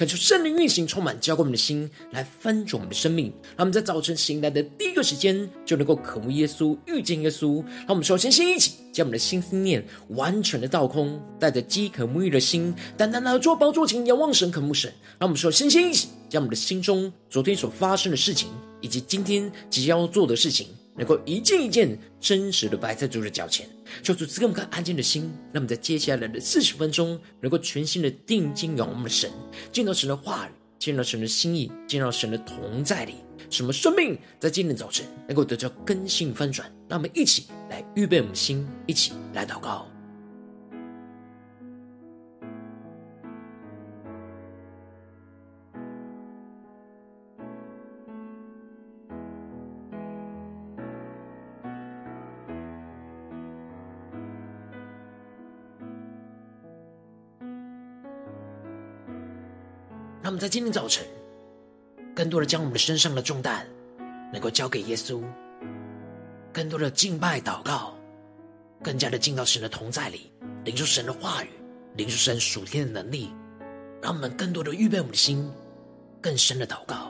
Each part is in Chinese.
恳求圣灵运行，充满浇灌我们的心，来翻转我们的生命。让我们在早晨醒来的第一个时间，就能够渴慕耶稣，遇见耶稣。让我们首先先一起将我们的心思念完全的倒空，带着饥渴沐浴的心，单单的坐宝座前仰望神，渴慕神。让我们首先先一起将我们的心中昨天所发生的事情，以及今天即将要做的事情。能够一件一件真实的摆在主的脚前，求主赐给我们看安静的心，那么在接下来的四十分钟，能够全心的定睛仰望我们的神，见到神的话语，见到神的心意，见到神的同在里，什么生命在今天早晨能够得到更新翻转。那我们一起来预备我们的心，一起来祷告。让我们在今天早晨，更多的将我们的身上的重担，能够交给耶稣，更多的敬拜祷告，更加的进到神的同在里，领受神的话语，领受神属天的能力，让我们更多的预备我们的心，更深的祷告。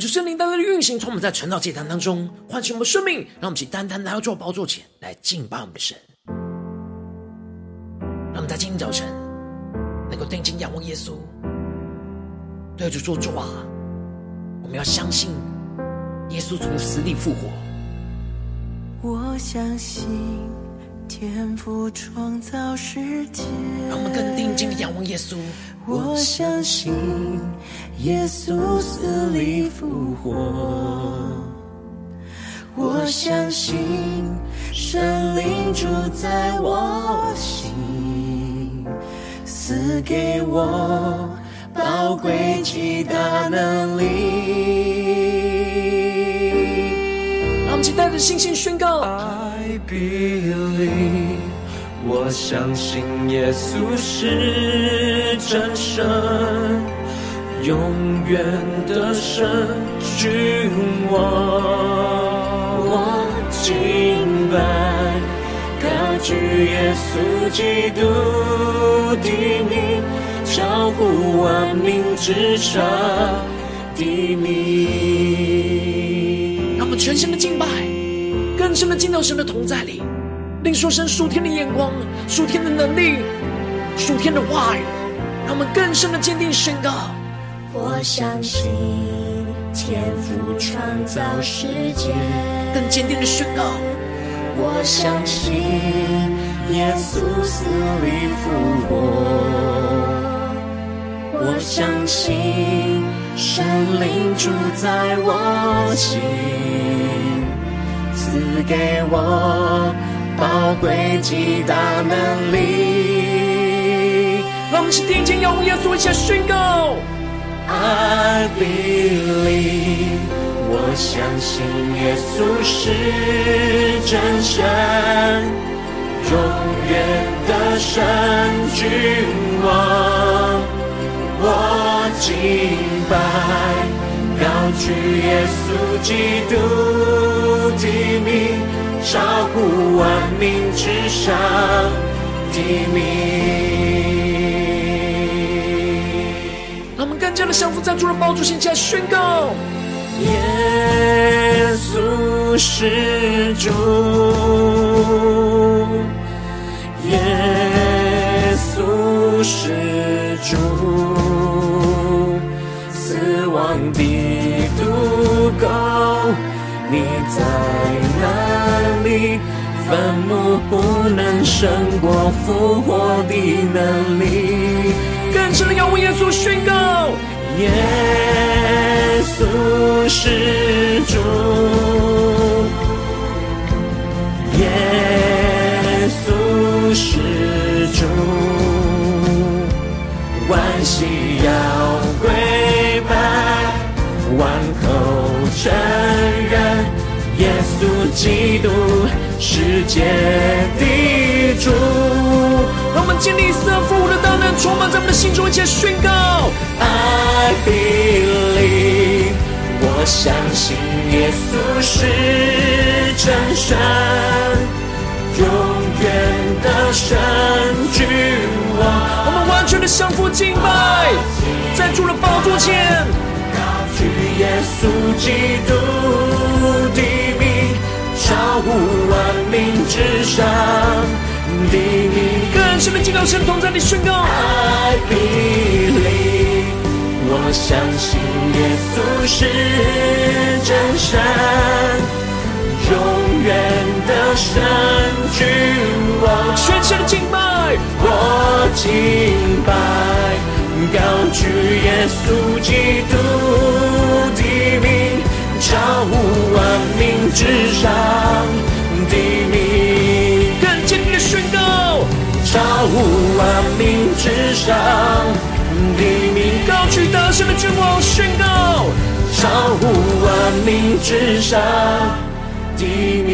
恳求圣灵单单的运行，从我们在晨祷祭坛当中唤醒我们生命，让我们起单单来到主宝座前来敬拜我们的神。让我们在今天早晨能够定睛仰望耶稣，对着主说主啊，我们要相信耶稣从死里复活。我相信天赋创造世界，让我们更定睛的仰望耶稣。我相信耶稣死里复活，我相信神灵住在我心，赐给我宝贵极大能力。让我们带着信心宣告：I believe。我相信耶稣是真神，永远的神君王。我敬拜高举耶稣基督的名，超乎万名之上的名。让我们全心的敬拜，更深的进到神的同在里。令说神属天的眼光、属天的能力、属天的话语，让我们更深的坚定宣告：我相信天赋创造世界。更坚定的宣告：我相信耶稣死里复活。我相信神灵住在我心，赐给我。宝贵极大能力，让我们一起定睛仰望耶稣，一起来宣告：I believe，我相信耶稣是真神，永远的神君王。我敬拜，高举耶稣基督的名。超乎万民之上的名，让我们更加的降服在主的宝座前，来宣告：耶稣是主，耶稣是主，望的毒钩，你在哪里？坟墓不能胜过复活的能力。更深的要为耶稣宣告：耶稣是主，耶稣是主，万膝基督世界的主。让我们经历死而复活的大能，充满在我们的心中，一起宣告：I believe，我相信耶稣是真神，永远的神君王。我们完全的降服敬拜，在主的宝座前，高举耶稣基督，乎万民之上的名。更深的敬拜，神同在，你宣告：I believe，我相信耶稣是真神，永远的神君王。全身的敬拜，我敬拜，高举耶稣基督的名，超乎万民之上的名。更坚定的宣告。超乎万民之上的名，高举大声的君王宣告，超乎万民之上的名。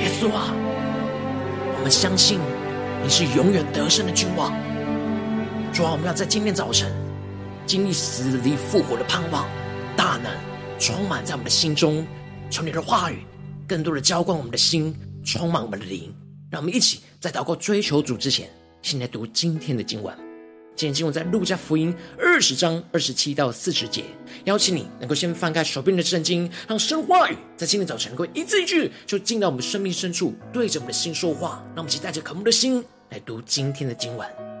耶稣啊，我们相信你是永远得胜的君王。主啊，我们要在今天早晨经历死里复活的盼望，大能充满在我们的心中，求你的话语。更多的浇灌我们的心，充满我们的灵，让我们一起在祷告追求主之前，先来读今天的经文。今天经文在路加福音二十章二十七到四十节。邀请你能够先翻开手边的圣经，让神话语在今天早晨能够一字一句，就进到我们生命深处，对着我们的心说话。让我们一起带着渴慕的心来读今天的经文。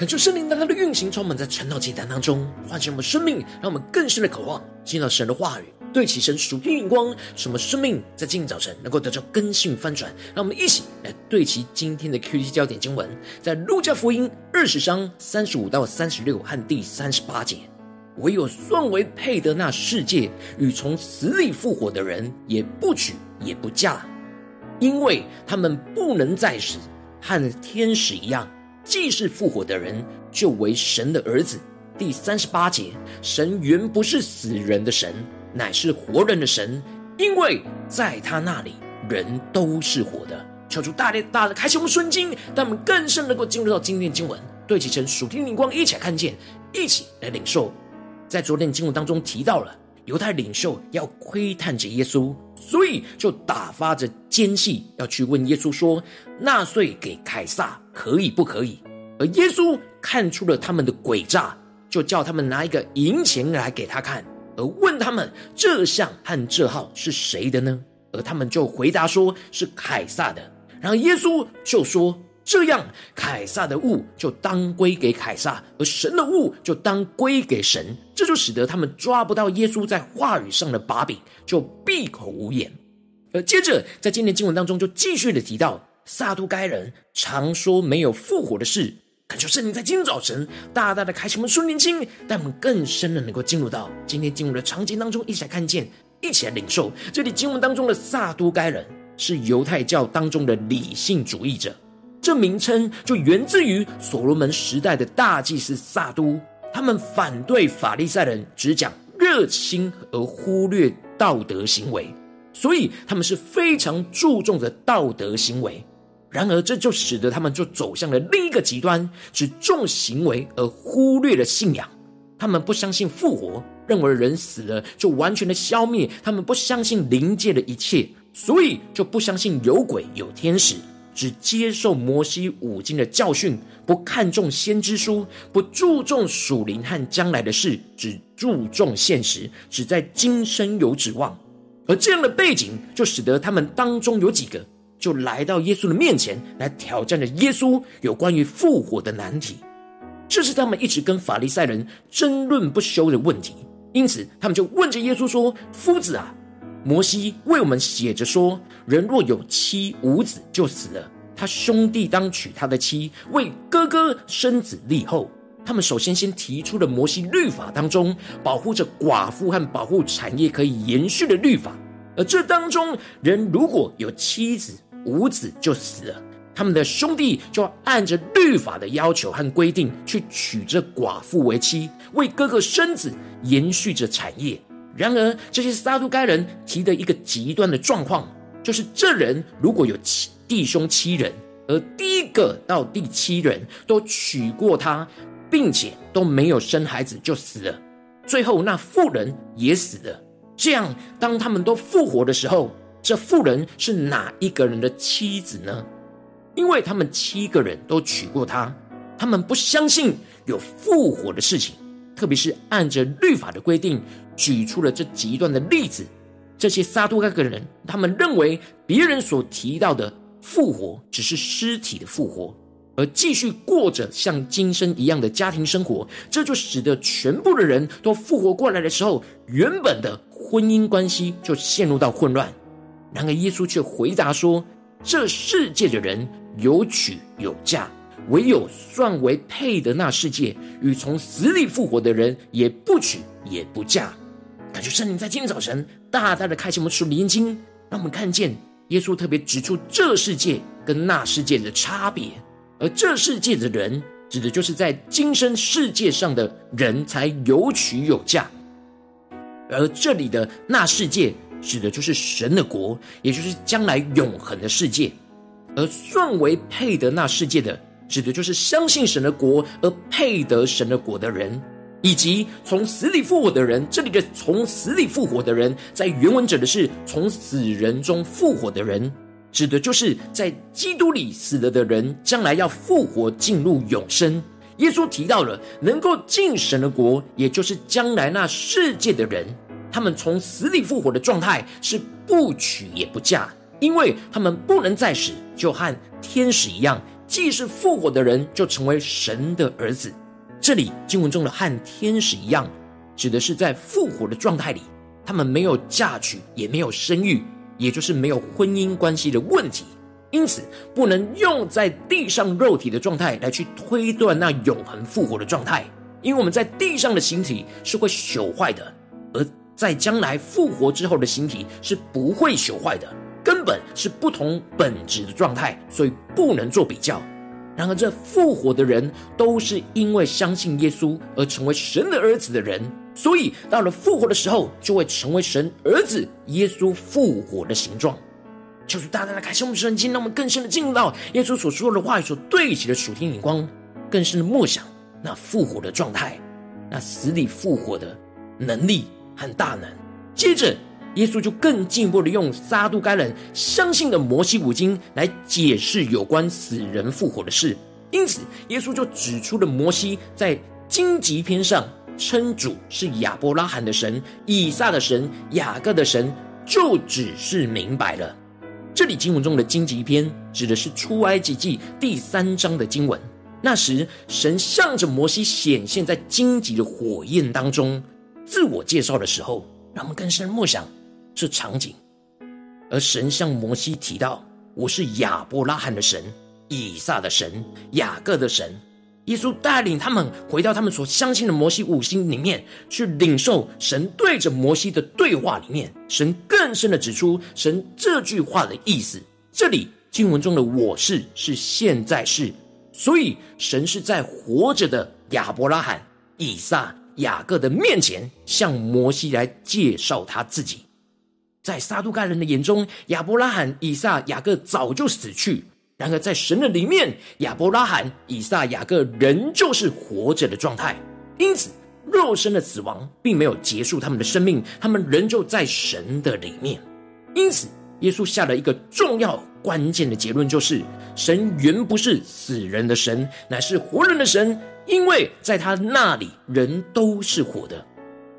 恳求圣灵当他的运行充满在晨祷祭坛当中，唤醒我们生命，让我们更深的渴望进到神的话语，对齐神属天眼光，什么生命在今天早晨能够得到更新翻转。让我们一起来对齐今天的 QT 焦点经文，在路加福音二十章三十五到三十六和第三十八节。唯有算为配得那世界与从死里复活的人，也不娶也不嫁，因为他们不能再死，和天使一样。既是复活的人，就为神的儿子。第三十八节，神原不是死人的神，乃是活人的神，因为在他那里，人都是活的。求主大力大的开启我们顺经，让我们更深能够进入到今天的经文，对齐成属天灵光，一起来看见，一起来领受。在昨天的经文当中提到了犹太领袖要窥探着耶稣，所以就打发着奸细要去问耶稣说：“纳税给凯撒可以不可以？”而耶稣看出了他们的诡诈，就叫他们拿一个银钱来给他看，而问他们这像和这号是谁的呢？而他们就回答说是凯撒的。然后耶稣就说。这样，凯撒的物就当归给凯撒，而神的物就当归给神。这就使得他们抓不到耶稣在话语上的把柄，就闭口无言。而接着，在今天经文当中，就继续的提到撒都该人常说没有复活的事。感求圣灵在今天早晨大大的开启我们顺灵经，带我们更深的能够进入到今天经文的场景当中，一起来看见，一起来领受。这里经文当中的撒都该人是犹太教当中的理性主义者。这名称就源自于所罗门时代的大祭司撒都，他们反对法利赛人只讲热心而忽略道德行为，所以他们是非常注重的道德行为。然而，这就使得他们就走向了另一个极端，只重行为而忽略了信仰。他们不相信复活，认为人死了就完全的消灭。他们不相信灵界的一切，所以就不相信有鬼有天使。只接受摩西五经的教训，不看重先知书，不注重属灵和将来的事，只注重现实，只在今生有指望。而这样的背景，就使得他们当中有几个，就来到耶稣的面前，来挑战着耶稣有关于复活的难题。这是他们一直跟法利赛人争论不休的问题。因此，他们就问着耶稣说：“夫子啊！”摩西为我们写着说：人若有妻无子就死了，他兄弟当娶他的妻，为哥哥生子立后。他们首先先提出了摩西律法当中保护着寡妇和保护产业可以延续的律法，而这当中人如果有妻子无子就死了，他们的兄弟就按着律法的要求和规定去娶这寡妇为妻，为哥哥生子，延续着产业。然而，这些撒都该人提的一个极端的状况，就是这人如果有七弟兄七人，而第一个到第七人都娶过她，并且都没有生孩子就死了，最后那妇人也死了。这样，当他们都复活的时候，这妇人是哪一个人的妻子呢？因为他们七个人都娶过她，他们不相信有复活的事情。特别是按着律法的规定，举出了这极端的例子。这些撒都该人，他们认为别人所提到的复活只是尸体的复活，而继续过着像今生一样的家庭生活。这就使得全部的人都复活过来的时候，原本的婚姻关系就陷入到混乱。然而耶稣却回答说：“这世界的人有娶有嫁。”唯有算为配得那世界与从死里复活的人，也不娶也不嫁。感觉圣灵在今天早晨大大的开启我们属灵眼睛，让我们看见耶稣特别指出这世界跟那世界的差别。而这世界的人，指的就是在今生世界上的人才有娶有嫁；而这里的那世界，指的就是神的国，也就是将来永恒的世界。而算为配得那世界的。指的就是相信神的国而配得神的国的人，以及从死里复活的人。这里的“从死里复活的人”在原文指的是从死人中复活的人，指的就是在基督里死了的人，将来要复活进入永生。耶稣提到了能够进神的国，也就是将来那世界的人，他们从死里复活的状态是不娶也不嫁，因为他们不能再死，就和天使一样。既是复活的人，就成为神的儿子。这里经文中的和天使一样，指的是在复活的状态里，他们没有嫁娶，也没有生育，也就是没有婚姻关系的问题。因此，不能用在地上肉体的状态来去推断那永恒复活的状态，因为我们在地上的形体是会朽坏的，而在将来复活之后的形体是不会朽坏的，本是不同本质的状态，所以不能做比较。然而，这复活的人都是因为相信耶稣而成为神的儿子的人，所以到了复活的时候，就会成为神儿子耶稣复活的形状。求主大大的开启我们的眼睛，让我们更深的进入到耶稣所说的话语所对齐的属天眼光，更深的默想那复活的状态，那死里复活的能力和大能。接着，耶稣就更进一步的用撒都该人相信的摩西五经来解释有关死人复活的事。因此，耶稣就指出了摩西在荆棘篇上称主是亚伯拉罕的神、以撒的神、雅各的神，就只是明白了。这里经文中的荆棘篇指的是出埃及记第三章的经文。那时，神向着摩西显现在荆棘的火焰当中，自我介绍的时候，让我们更深默想这场景。而神向摩西提到：“我是亚伯拉罕的神，以撒的神，雅各的神。”耶稣带领他们回到他们所相信的摩西五经里面去领受神对着摩西的对话里面，神更深的指出神这句话的意思。这里经文中的“我是”是现在是，所以神是在活着的亚伯拉罕、以撒、雅各的面前向摩西来介绍他自己。在撒都该人的眼中，亚伯拉罕、以撒、雅各早就死去。然而，在神的里面，亚伯拉罕、以撒、雅各仍旧是活着的状态。因此，肉身的死亡并没有结束他们的生命，他们仍旧在神的里面。因此，耶稣下了一个重要关键的结论，就是神原不是死人的神，乃是活人的神，因为在他那里，人都是活的。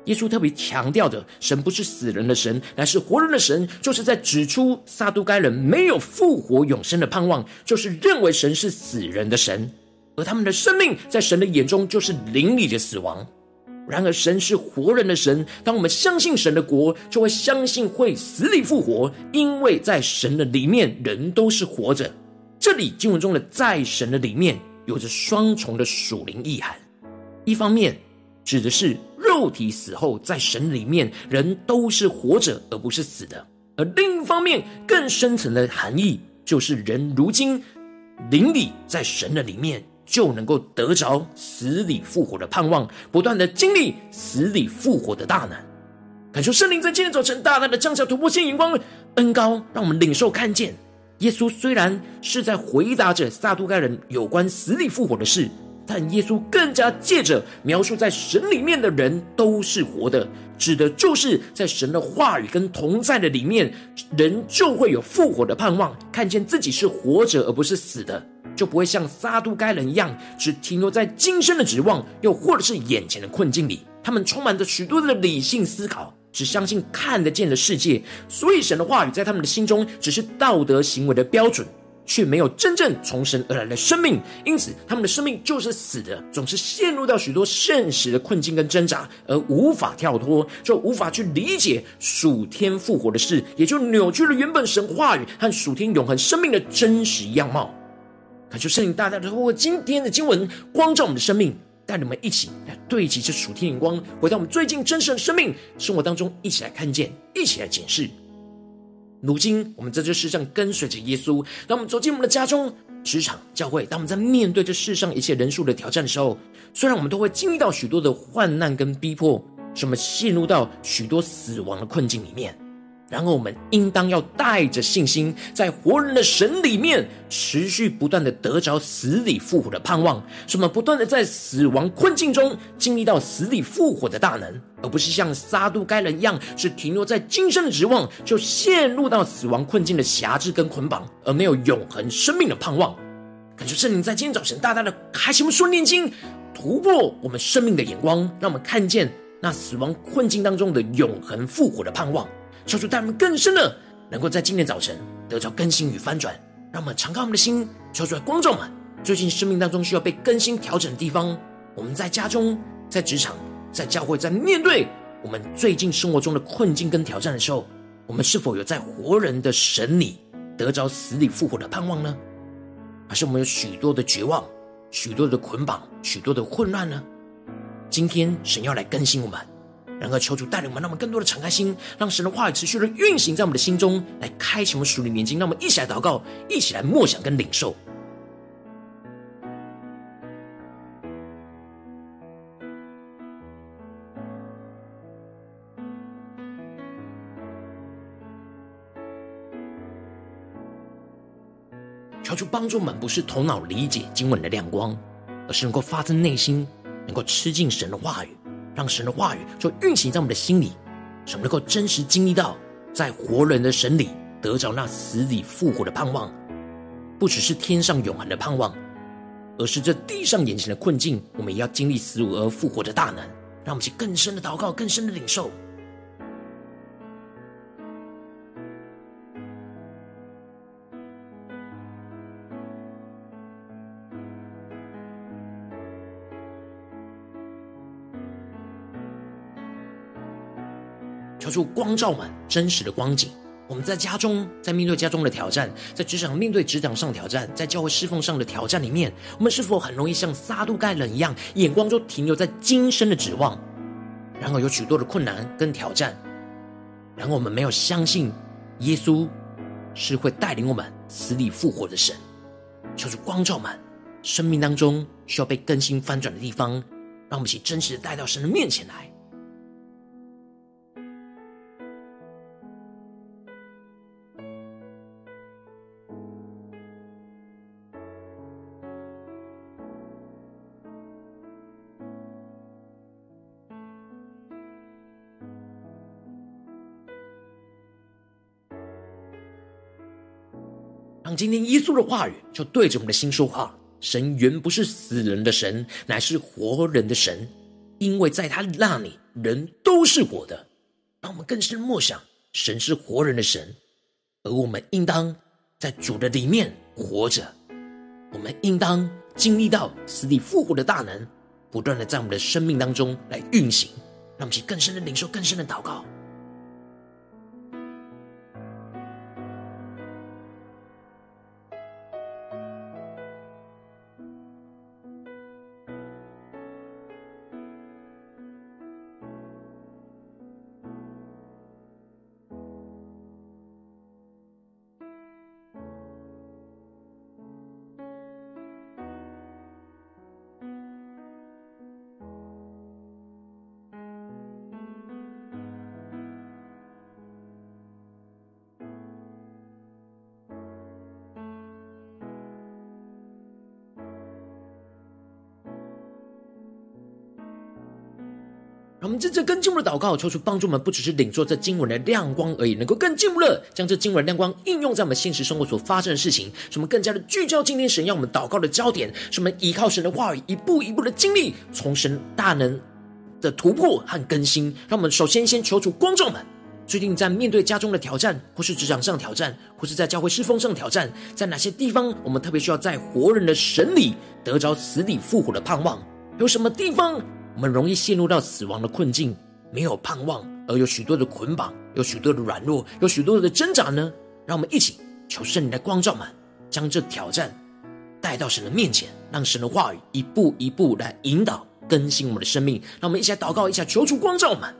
耶稣特别强调的，神不是死人的神，乃是活人的神，就是在指出撒都该人没有复活永生的盼望，就是认为神是死人的神，而他们的生命在神的眼中就是灵里的死亡。然而，神是活人的神，当我们相信神的国，就会相信会死里复活，因为在神的里面，人都是活着。这里经文中的在神的里面，有着双重的属灵意涵，一方面指的是。肉体死后，在神里面，人都是活着，而不是死的；而另一方面，更深层的含义，就是人如今灵里在神的里面，就能够得着死里复活的盼望，不断的经历死里复活的大能。感受圣灵在今天早晨大大的降下突破性眼光恩膏，让我们领受看见，耶稣虽然是在回答着撒都该人有关死里复活的事。但耶稣更加借着描述在神里面的人都是活的，指的就是在神的话语跟同在的里面，人就会有复活的盼望，看见自己是活着而不是死的，就不会像撒都该人一样，只停留在今生的指望，又或者是眼前的困境里。他们充满着许多的理性思考，只相信看得见的世界，所以神的话语在他们的心中只是道德行为的标准。却没有真正从神而来的生命，因此他们的生命就是死的，总是陷入到许多现实的困境跟挣扎，而无法跳脱，就无法去理解属天复活的事，也就扭曲了原本神话语和属天永恒生命的真实样貌。感谢圣灵大大的透过今天的经文光照我们的生命，带你们一起来对齐这属天眼光，回到我们最近真实的生命生活当中，一起来看见，一起来检视。如今，我们在这世上跟随着耶稣，当我们走进我们的家中、职场、教会，当我们在面对这世上一切人数的挑战的时候，虽然我们都会经历到许多的患难跟逼迫，什么陷入到许多死亡的困境里面。然后我们应当要带着信心，在活人的神里面持续不断的得着死里复活的盼望，使我们不断的在死亡困境中经历到死里复活的大能，而不是像撒都该人一样，是停留在今生的指望，就陷入到死亡困境的辖制跟捆绑，而没有永恒生命的盼望。感谢圣灵在今天早晨大大的开启我们属灵眼睛，突破我们生命的眼光，让我们看见那死亡困境当中的永恒复活的盼望。求主带我们更深的，能够在今天早晨得到更新与翻转，让我们敞开我们的心，求主来光照们，最近生命当中需要被更新调整的地方，我们在家中、在职场、在教会，在面对我们最近生活中的困境跟挑战的时候，我们是否有在活人的神里得着死里复活的盼望呢？还是我们有许多的绝望、许多的捆绑、许多的混乱呢？今天神要来更新我们，然后求主带领我们，让我们更多的敞开心，让神的话语持续的运行在我们的心中，来开启我们属灵眼睛。让我们一起来祷告，一起来默想跟领受。求主帮助我们，不是头脑理解经文的亮光，而是能够发自内心，能够吃进神的话语，让神的话语就运行在我们的心里，使我们能够真实经历到在活人的神里得着那死里复活的盼望，不只是天上永恒的盼望，而是这地上眼前的困境，我们也要经历死而复活的大能，让我们去更深的祷告，更深的领受。主光照满真实的光景。我们在家中，在面对家中的挑战，在职场面对职场上的挑战，在教会侍奉上的挑战里面，我们是否很容易像撒都盖人一样，眼光就停留在今生的指望？然后有许多的困难跟挑战，然后我们没有相信耶稣是会带领我们死里复活的神。求主光照满生命当中需要被更新翻转的地方，让我们一起真实的带到神的面前来。今天耶稣的话语就对着我们的心说话。神原不是死人的神，乃是活人的神，因为在他那里人都是活的。让我们更深默想，神是活人的神，而我们应当在主的里面活着。我们应当经历到死里复活的大能，不断的在我们的生命当中来运行。让我们去更深的领受，更深的祷告。真正更进步的祷告，求主帮助我们，不只是领受这经文的亮光而已，能够更进步的将这经文的亮光应用在我们现实生活所发生的事情，使我们更加的聚焦今天神要我们祷告的焦点，使我们依靠神的话语，一步一步的经历从神大能的突破和更新。让我们首先先求主光照们，最近在面对家中的挑战，或是职场上的挑战，或是在教会侍奉上的挑战，在哪些地方我们特别需要在活人的神里得着死里复活的盼望？有什么地方？我们容易陷入到死亡的困境，没有盼望，而有许多的捆绑，有许多的软弱，有许多的挣扎呢？让我们一起求圣灵的光照们，将这挑战带到神的面前，让神的话语一步一步来引导更新我们的生命。让我们一起来祷告，一下求主光照们。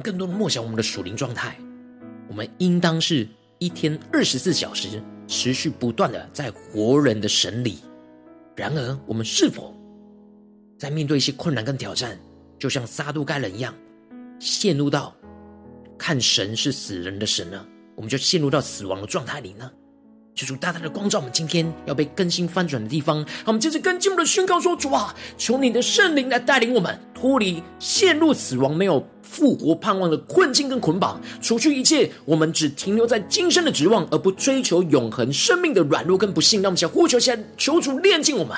更多的默想我们的属灵状态，我们应当是一天二十四小时持续不断的在活人的神里。然而，我们是否在面对一些困难跟挑战，就像撒都该人一样，陷入到看神是死人的神呢？我们就陷入到死亡的状态里呢？求主大大的光照我们今天要被更新翻转的地方。让我们接着跟进我们的宣告说：主啊，求你的圣灵来带领我们脱离陷入死亡、没有复活盼望的困境跟捆绑，除去一切我们只停留在今生的指望，而不追求永恒生命的软弱跟不幸。让我们想呼求先，求主炼净我们。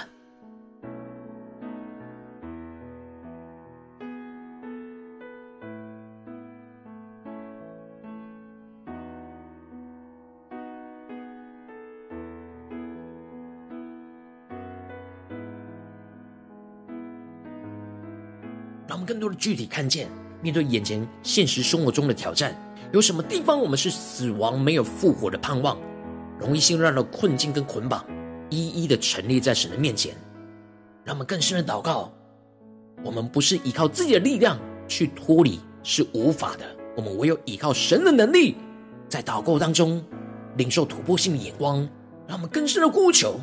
更多的具体看见，面对眼前现实生活中的挑战，有什么地方我们是死亡没有复活的盼望，容易陷入的困境跟捆绑，一一的陈列在神的面前。让我们更深的祷告，我们不是依靠自己的力量去脱离，是无法的。我们唯有依靠神的能力，在祷告当中领受突破性的眼光，让我们更深的呼求。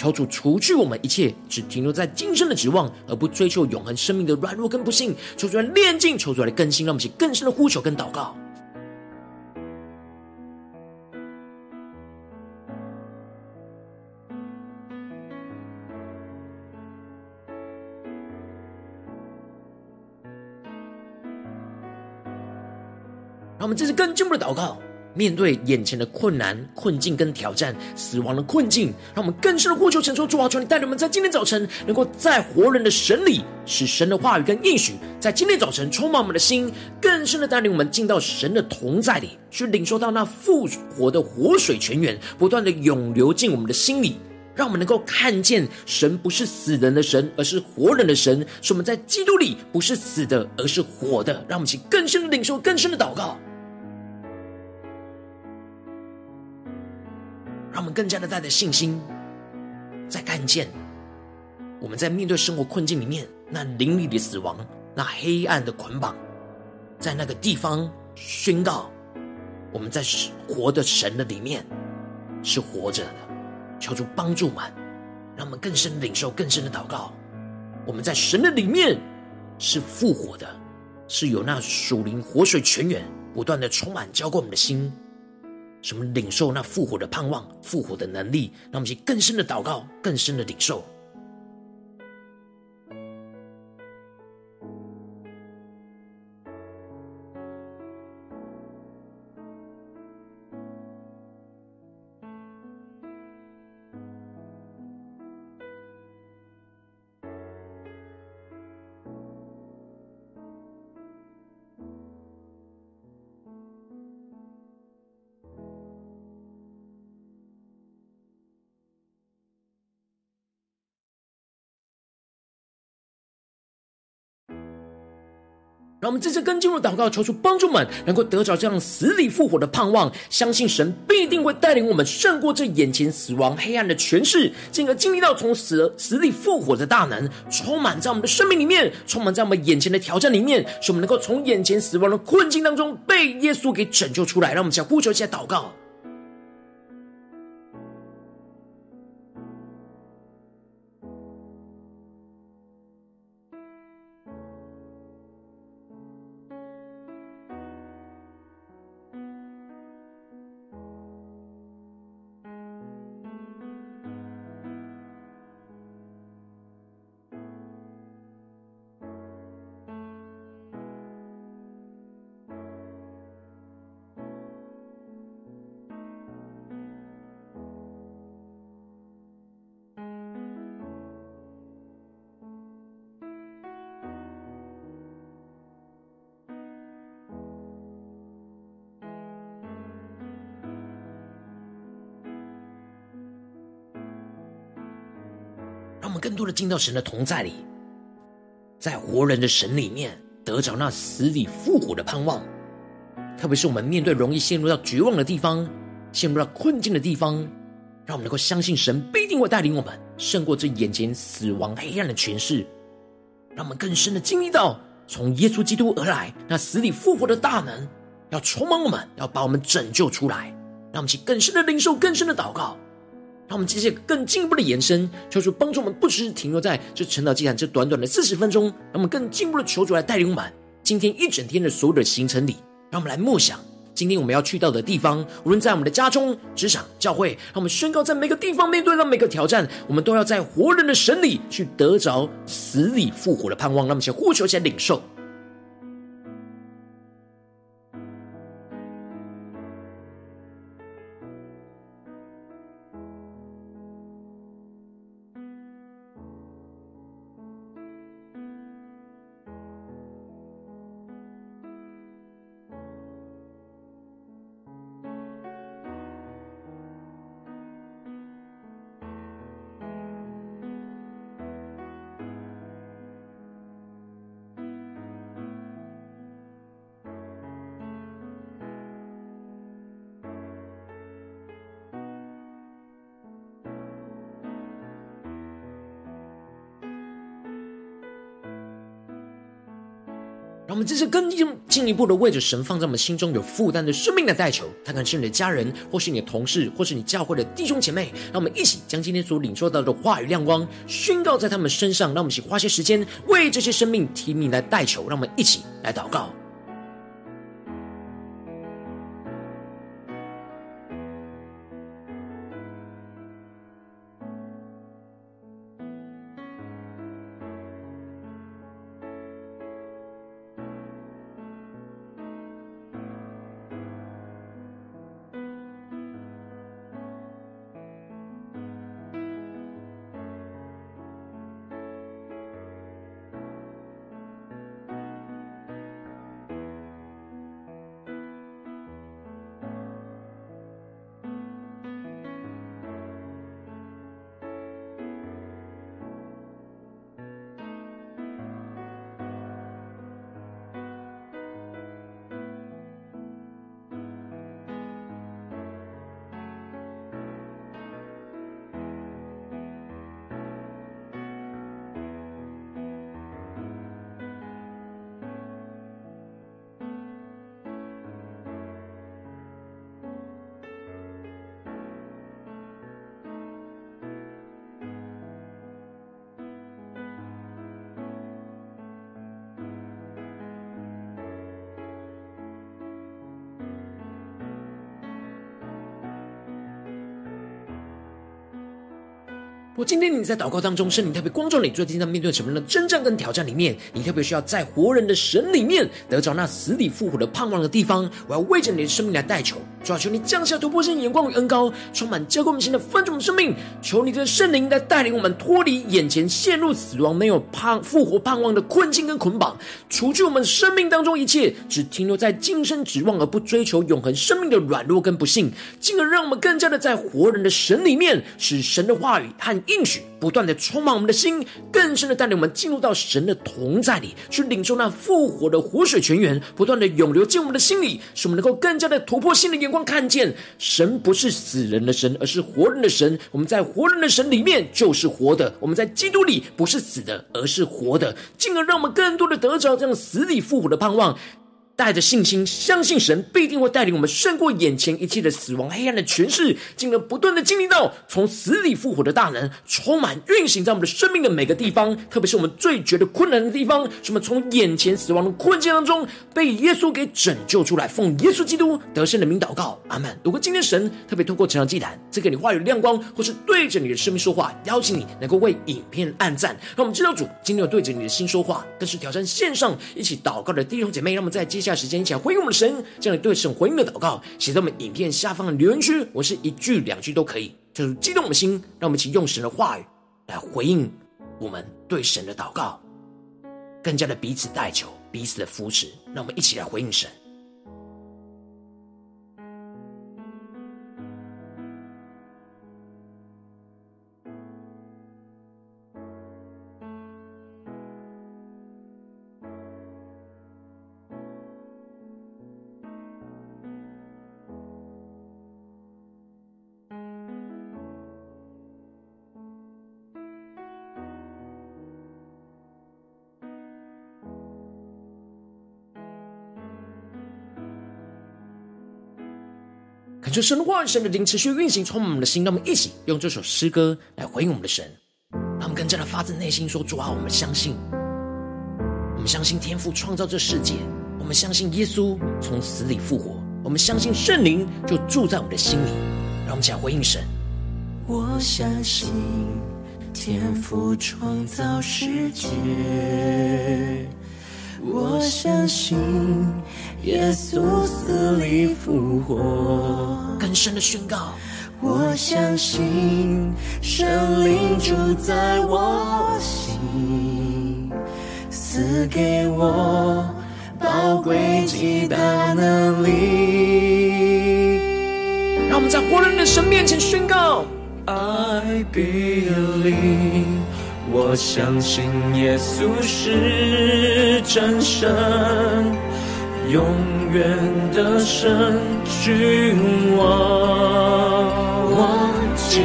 求主除去我们一切只停留在今生的指望，而不追求永恒生命的软弱跟不幸。求主来炼净，求主来更新，让我们去更深的呼求跟祷告。让我们这是更进一步的祷告。面对眼前的困难、困境跟挑战，死亡的困境，让我们更深的呼求、承受主啊，求你带领我们在今天早晨，能够在活人的神里，使神的话语跟应许，在今天早晨充满我们的心，更深的带领我们进到神的同在里，去领受到那复活的活水泉源，不断的涌流进我们的心里，让我们能够看见神不是死人的神，而是活人的神，使我们在基督里不是死的，而是活的。让我们去更深的领受、更深的祷告。让我们更加的带着信心，在看见我们在面对生活困境里面那灵里的死亡、那黑暗的捆绑，在那个地方宣告我们在活的神的里面是活着的。求主帮助我们，让我们更深领受、更深的祷告。我们在神的里面是复活的，是有那属灵活水泉源不断的充满浇灌我们的心。什么领受那复活的盼望、复活的能力，让我们去更深的祷告、更深的领受。让我们这次跟进入祷告，求出帮助们能够得着这样死里复活的盼望，相信神必定会带领我们胜过这眼前死亡黑暗的权势，进而经历到从死死里复活的大能，充满在我们的生命里面，充满在我们眼前的挑战里面，使我们能够从眼前死亡的困境当中被耶稣给拯救出来。让我们想呼求一下祷告。让我们更多的进到神的同在里，在活人的神里面得着那死里复活的盼望。特别是我们面对容易陷入到绝望的地方、陷入到困境的地方，让我们能够相信神必定会带领我们胜过这眼前死亡黑暗的权势。让我们更深的经历到从耶稣基督而来那死里复活的大能，要充满我们，要把我们拯救出来。让我们去更深的领受、更深的祷告。让我们接着更进一步的延伸，求主帮助我们，不只是停留在这晨祷祭坛这短短的四十分钟，让我们更进一步的求主来带领我们今天一整天的所有的行程里，让我们来默想今天我们要去到的地方，无论在我们的家中、职场、教会，让我们宣告，在每个地方面对到每个挑战，我们都要在活人的神里去得着死里复活的盼望。让我们先呼求，一起领受。让我们这次更进一步的为着神放在我们心中有负担的生命来代求，他可能是你的家人，或是你的同事，或是你教会的弟兄姐妹。让我们一起将今天所领受到的话语亮光宣告在他们身上。让我们一起花些时间为这些生命提名来代求。让我们一起来祷告。我今天你在祷告当中，圣灵特别光照你，最近在面对什么样的征战跟挑战里面，你特别需要在活人的神里面得着那死里复活的盼望的地方。我要为着你的生命来代求，主啊求你降下突破性眼光与恩膏，充满浇灌我们心的分盛生命。求你的圣灵来带领我们脱离眼前陷入死亡、没有盼复活盼望的困境跟捆绑，除去我们生命当中一切只停留在今生指望而不追求永恒生命的软弱跟不幸，进而让我们更加的在活人的神里面，使神的话语和应许不断的充满我们的心，更深的带领我们进入到神的同在里，去领受那复活的活水泉源，不断的涌流进我们的心里，使我们能够更加的突破新的眼光，看见神不是死人的神，而是活人的神。我们在活人的神里面就是活的，我们在基督里不是死的，而是活的，进而让我们更多的得着这样死里复活的盼望。带着信心，相信神必定会带领我们胜过眼前一切的死亡、黑暗的权势，进而不断的经历到从死里复活的大能，充满运行在我们的生命的每个地方。特别是我们最觉得困难的地方，什么从眼前死亡的困境当中被耶稣给拯救出来。奉耶稣基督得胜的名祷告，阿门。如果今天神特别透过成长祭坛，这给你话语亮光，或是对着你的生命说话，邀请你能够为影片按赞，让我们知道主今天有对着你的心说话，更是挑战线上一起祷告的弟兄姐妹。让我们在接下下时间一起来回应我们的神，这样你对神回应的祷告，写在我们影片下方的留言区。我是一句两句都可以，就是激动我们的心，让我们一起用神的话语来回应我们对神的祷告，更加的彼此代求，彼此的扶持。让我们一起来回应神。就神的话语，神的灵持续运行，充满我们的心。让我们一起用这首诗歌来回应我们的神，让我们更加的发自内心说：主啊，我们相信，我们相信天父创造这世界，我们相信耶稣从死里复活，我们相信圣灵就住在我们的心里，让我们讲回应神。我相信天父创造世界，我相信耶稣死里复活，更深的宣告。我相信神灵住在我心，赐给我宝贵极大能力。让我们在活人的神面前宣告：I believe，我相信耶稣是真神，永远的神君王。我敬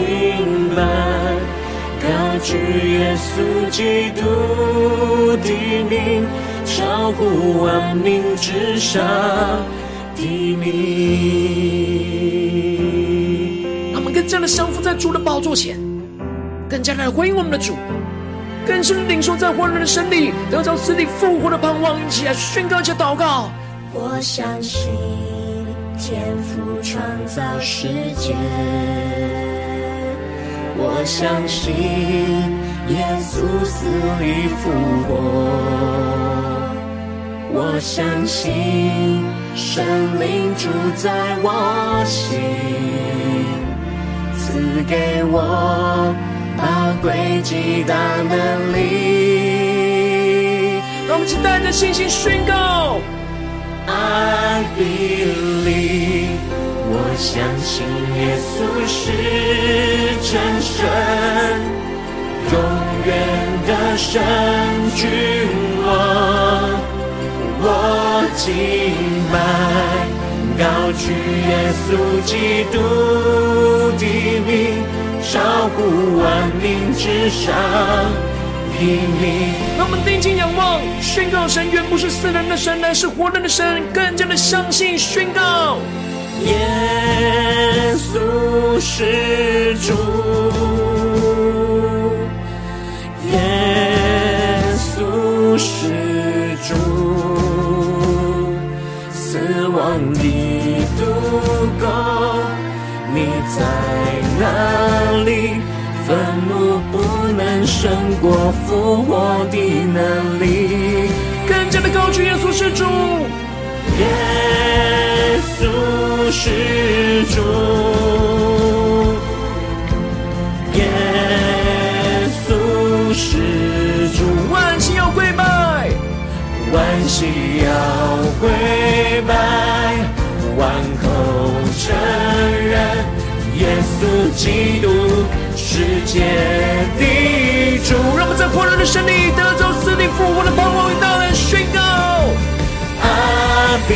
拜，高举耶稣基督的名，超乎万名之上的名。让我们更加的降服在主的宝座前，更加的回应我们的主，更深领受在活人的神里得着死里复活的盼望，一起来宣告，一起祷告。我相信。天父创造世界，我相信耶稣死里复活，我相信圣灵住在我心，赐给我宝贵极大能力。让我们一起带着信心宣告。I believe，我相信耶稣是真神，永远的神君王。我敬拜，高举耶稣基督的名，照顾万民之上。让我们定睛仰望，宣告神原不是死人的神，乃是活人的神。更加的相信，宣告耶稣是主，耶稣是主，死亡的毒钩，你在胜过复活的能力。更加的高举耶稣是主，耶稣是主，耶稣是主，万心要跪拜，万心要跪拜，万口承认耶稣基督。世界主，让我们在活人的神里得着死里复活的盼望与大能宣告。阿比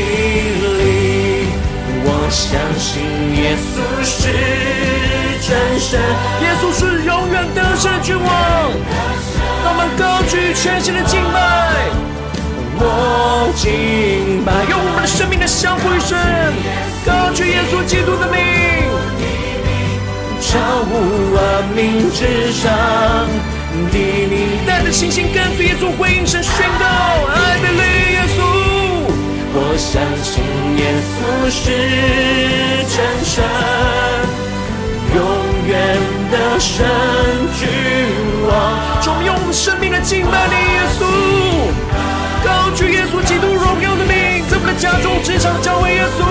利，我相信耶稣是真神，耶稣是永远得胜的君王。让我们高举全新的敬拜，我敬拜，用我们的生命的降服于神，高举耶稣基督的名。超乎万名之上的名，带着信心跟随耶稣回应神宣告，爱的利耶稣。我相信耶稣是真神，永远的神君王。中用我们生命的敬拜你耶稣，高举耶稣基督荣耀的名，在我们的家中、职场教会耶稣。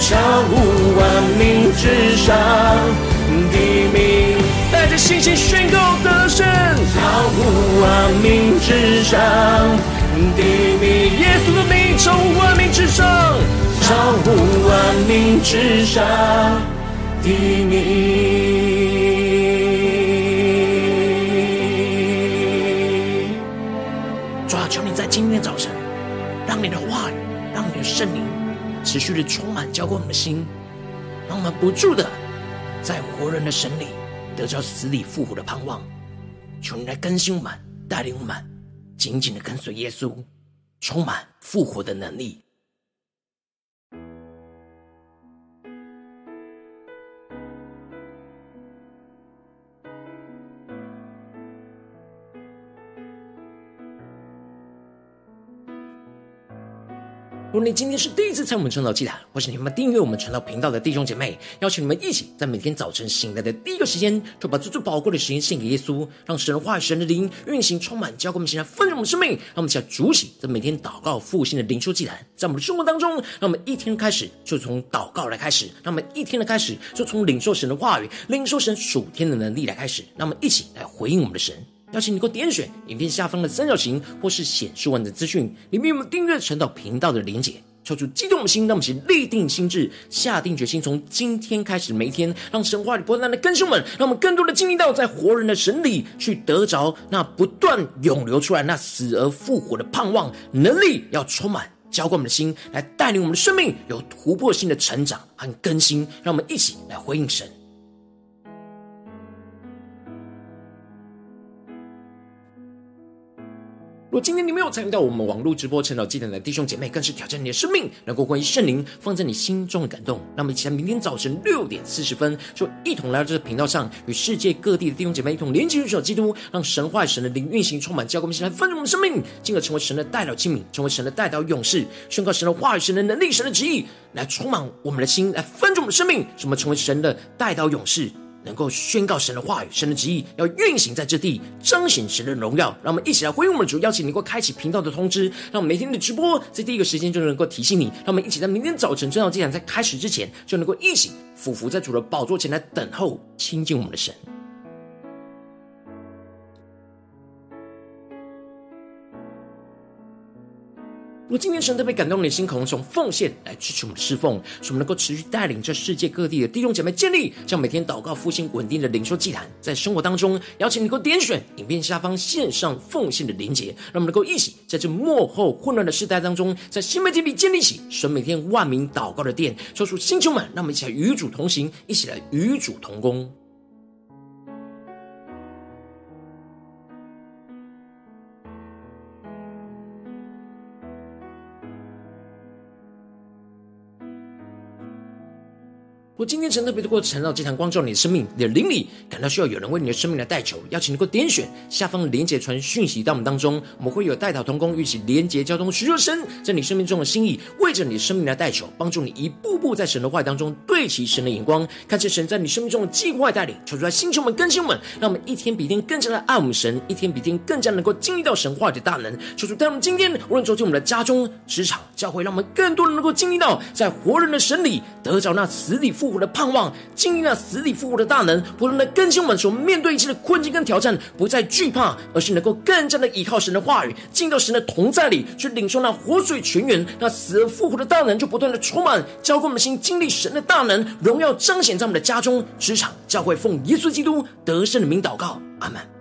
超乎万名之上的名，带着信心宣告得胜。超乎万名之上的名，耶稣的名超乎万名之上，超乎万名之上的名。主啊，求你在今天的早晨，让你的话语，让你的圣灵。持续的充满浇灌我们的心，让我们不住的在活人的神里得着死里复活的盼望。求你来更新我们，带领我们紧紧的跟随耶稣，充满复活的能力。如果你今天是第一次参与我们晨祷祭坛，或是你们订阅我们晨祷频道的弟兄姐妹，邀请你们一起在每天早晨醒来的第一个时间，就把最最宝贵的时间献给耶稣，让神的话语、神的灵运行充满，教灌我们现在丰盛我们生命。让我们一起来主起在每天祷告复兴的灵修祭坛，在我们的生活当中，让我们一天开始就从祷告来开始，让我们一天的开始就从领受神的话语、领受神属天的能力来开始，让我们一起来回应我们的神。邀请你给我点选影片下方的三角形，或是显示完整资讯里面有没有订阅陈祷频道的连结。抽出激动的心，让我们先立定心智，下定决心，从今天开始，每一天让神话里不断的更新们，让我们更多的经历到在活人的神里去得着那不断涌流出来那死而复活的盼望能力，要充满浇灌我们的心，来带领我们的生命有突破性的成长和更新。让我们一起来回应神。如果今天你没有参与到我们网络直播晨祷祭坛的弟兄姐妹，更是挑战你的生命，能够关于圣灵放在你心中的感动。那么，一起在明天早晨六点四十分，就一同来到这个频道上，与世界各地的弟兄姐妹一同连接入主基督，让神话神的灵运行充满，教灌我们现在丰盛我们生命，进而成为神的代祷器皿，成为神的代祷勇士，宣告神的话语、神的能力、神的旨意，来充满我们的心，来丰盛我们生命，使我们成为神的代祷勇士。能够宣告神的话语、神的旨意，要运行在这地，彰显神的荣耀。让我们一起来回应我们的主，邀请你能够开启频道的通知，让我们每天的直播在第一个时间就能够提醒你。让我们一起在明天早晨正道祭坛在开始之前，就能够一起俯伏在主的宝座前来等候亲近我们的神。如果今天神特别感动你的心，可能从奉献来支持我们的侍奉，使我们能够持续带领这世界各地的弟兄姐妹建立，这样每天祷告复兴稳定的灵修祭坛，在生活当中，邀请你能够点选影片下方线上奉献的连结，让我们能够一起在这幕后混乱的世代当中，在新媒体里建立起神每天万名祷告的殿，说出星球们，让我们一起来与主同行，一起来与主同工。我今天神特别的过晨祷祭坛光照你的生命，你的灵里感到需要有人为你的生命来代求，邀请能够点选下方连结传讯息到我们当中，我们会有代祷同工，一起连结交通，寻求神在你生命中的心意，为着你的生命来代求，帮助你一步步在神的话语当中对齐神的眼光，看见神在你生命中的计划带领，求主来星球们更新我们，让我们一天比一天更加的爱我们神，一天比一天更加能够经历到神话的大能。求主带我们今天无论走进我们的家中、职场、教会，让我们更多人能够经历到在活人的神里得着那死里复活的盼望，经历了死里复活的大能，不断的更新我们，所面对一切的困境跟挑战，不再惧怕，而是能够更加的依靠神的话语，进到神的同在里，去领受那活水泉源，那死而复活的大能，就不断的充满，浇灌我们心，经历神的大能，荣耀彰显在我们的家中、职场、教会，奉耶稣基督得胜的名祷告，阿门。